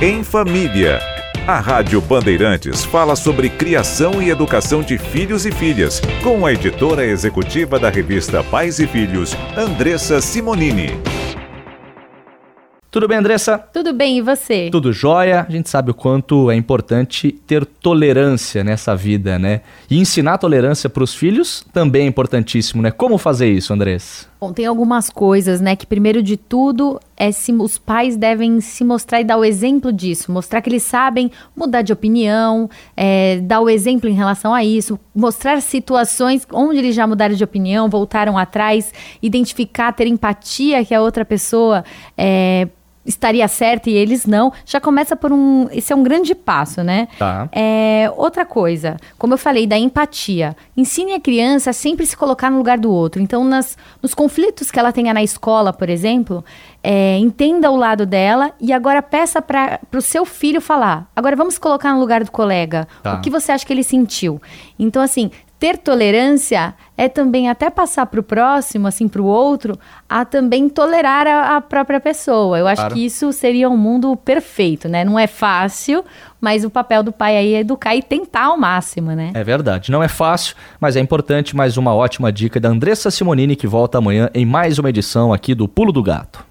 Em Família. A Rádio Bandeirantes fala sobre criação e educação de filhos e filhas, com a editora executiva da revista Pais e Filhos, Andressa Simonini. Tudo bem, Andressa? Tudo bem, e você? Tudo jóia. A gente sabe o quanto é importante ter tolerância nessa vida, né? E ensinar tolerância para os filhos também é importantíssimo, né? Como fazer isso, Andressa? Bom, tem algumas coisas, né? Que primeiro de tudo é se os pais devem se mostrar e dar o exemplo disso, mostrar que eles sabem mudar de opinião, é, dar o exemplo em relação a isso, mostrar situações onde eles já mudaram de opinião, voltaram atrás, identificar, ter empatia que a outra pessoa é, estaria certa e eles não, já começa por um. Esse é um grande passo, né? Tá. É, outra coisa, como eu falei, da empatia. Ensine a criança a sempre se colocar no lugar do outro. Então, nas, nos conflitos que ela tenha na escola, por exemplo, é, entenda o lado dela e agora peça para o seu filho falar. Agora vamos colocar no lugar do colega. Tá. O que você acha que ele sentiu? Então, assim, ter tolerância é também até passar para o próximo, assim, para o outro, a também tolerar a, a própria pessoa. Eu acho Claro. que isso seria um mundo perfeito, né? Não é fácil, mas o papel do pai aí é educar e tentar ao máximo, né? É verdade. Não é fácil, mas é importante. Mais uma ótima dica da Andressa Simonini, que volta amanhã em mais uma edição aqui do Pulo do Gato.